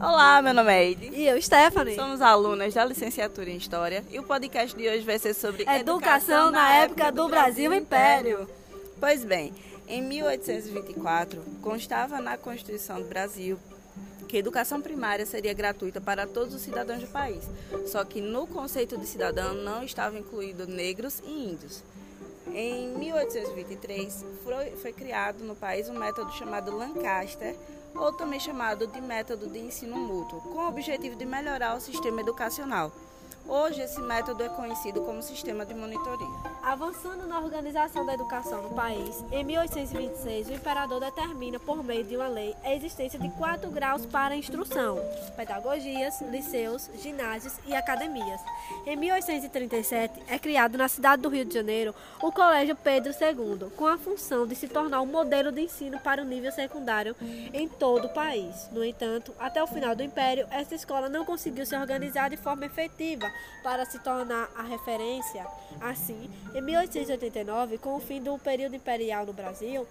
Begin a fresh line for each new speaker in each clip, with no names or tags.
Olá, meu nome é Eide.
E eu, Stephanie.
Somos alunas da licenciatura em História e o podcast de hoje vai ser sobre
educação, educação na época do, do Brasil Império.
Pois bem, em 1824 constava na Constituição do Brasil que a educação primária seria gratuita para todos os cidadãos do país. Só que no conceito de cidadão não estavam incluídos negros e índios. Em 1823 foi, criado no país um método chamado Lancaster, ou também chamado de método de ensino mútuo, com o objetivo de melhorar o sistema educacional. Hoje, esse método é conhecido como sistema de monitoria.
Avançando na organização da educação no país, em 1826, o imperador determina, por meio de uma lei, a existência de quatro graus para a instrução: pedagogias, liceus, ginásios e academias. Em 1837, é criado na cidade do Rio de Janeiro o Colégio Pedro II, com a função de se tornar um modelo de ensino para o nível secundário em todo o país. No entanto, até o final do Império, essa escola não conseguiu se organizar de forma efetiva para se tornar a referência. Assim, em 1889, com o fim do período imperial no Brasil,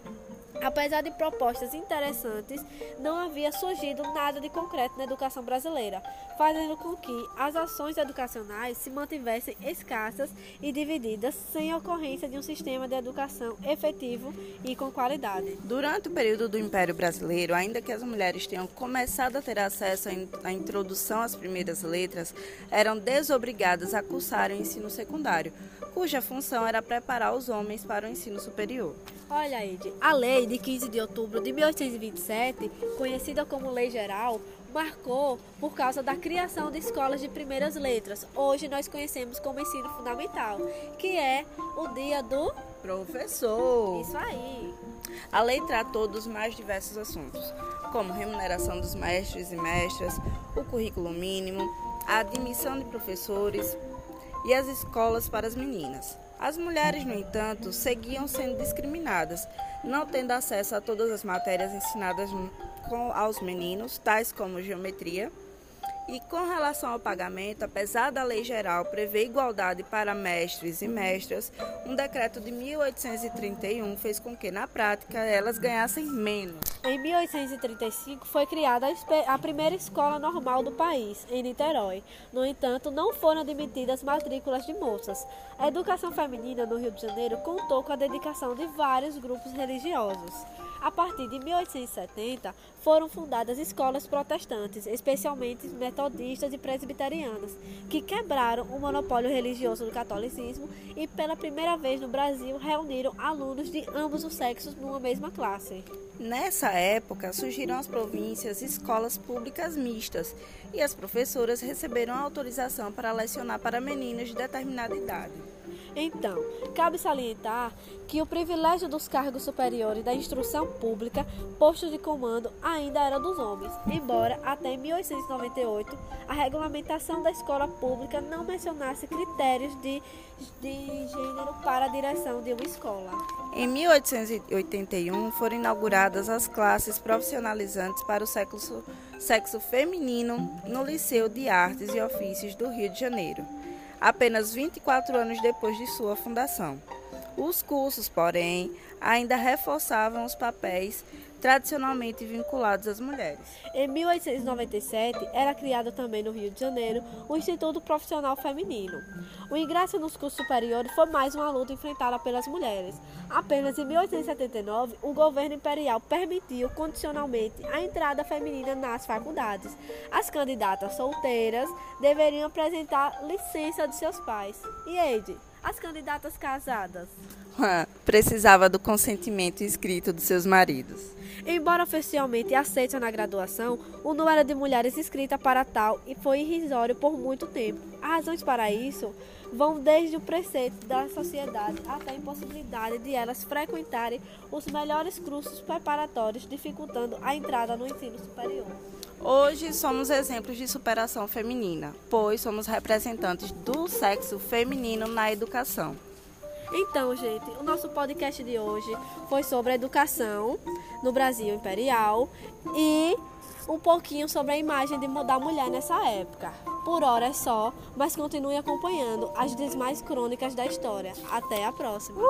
Apesar de propostas interessantes, não havia surgido nada de concreto na educação brasileira, fazendo com que as ações educacionais se mantivessem escassas e divididas, sem ocorrência de um sistema de educação efetivo e com qualidade.
Durante o período do Império Brasileiro, ainda que as mulheres tenham começado a ter acesso à introdução às primeiras letras, eram desobrigadas a cursar o ensino secundário, cuja função era preparar os homens para o ensino superior.
Olha, Ed, a lei de 15 de outubro de 1827, conhecida como Lei Geral, marcou por causa da criação de escolas de primeiras letras. Hoje nós conhecemos como ensino fundamental, que é o dia do
professor.
Isso aí.
A lei tratou dos mais diversos assuntos, como remuneração dos mestres e mestras, o currículo mínimo, a admissão de professores e as escolas para as meninas. As mulheres, no entanto, seguiam sendo discriminadas, não tendo acesso a todas as matérias ensinadas aos meninos, tais como geometria, e com relação ao pagamento, apesar da lei geral prever igualdade para mestres e mestras, um decreto de 1831 fez com que, na prática, elas ganhassem menos.
Em 1835 foi criada a primeira escola normal do país, em Niterói. No entanto, não foram admitidas matrículas de moças. A educação feminina no Rio de Janeiro contou com a dedicação de vários grupos religiosos. A partir de 1870, foram fundadas escolas protestantes, especialmente metodistas e presbiterianas, que quebraram o monopólio religioso do catolicismo e, pela primeira vez no Brasil, reuniram alunos de ambos os sexos numa mesma classe.
Nessa época, surgiram as províncias escolas públicas mistas e as professoras receberam autorização para lecionar para meninos de determinada idade.
Então, cabe salientar que o privilégio dos cargos superiores da instrução pública, postos de comando, ainda era dos homens, embora até 1898 a regulamentação da escola pública não mencionasse critérios de, de gênero para a direção de uma escola.
Em 1881 foram inauguradas as classes profissionalizantes para o sexo, sexo feminino no Liceu de Artes e Ofícios do Rio de Janeiro apenas 24 anos depois de sua fundação. Os cursos, porém, ainda reforçavam os papéis tradicionalmente vinculados às mulheres.
Em 1897, era criado também no Rio de Janeiro o Instituto Profissional Feminino. O ingresso nos cursos superiores foi mais uma luta enfrentada pelas mulheres. Apenas em 1879, o governo imperial permitiu condicionalmente a entrada feminina nas faculdades. As candidatas solteiras deveriam apresentar licença de seus pais. E Eide, as candidatas casadas?
Precisava do consentimento escrito dos seus maridos.
Embora oficialmente aceita na graduação, o número de mulheres inscritas para tal e foi irrisório por muito tempo. As razões para isso vão desde o preceito da sociedade até a impossibilidade de elas frequentarem os melhores cursos preparatórios, dificultando a entrada no ensino superior.
Hoje somos exemplos de superação feminina, pois somos representantes do sexo feminino na educação.
Então, gente, o nosso podcast de hoje foi sobre a educação no Brasil imperial e um pouquinho sobre a imagem de da mulher nessa época. Por hora é só, mas continue acompanhando as demais crônicas da história. Até a próxima!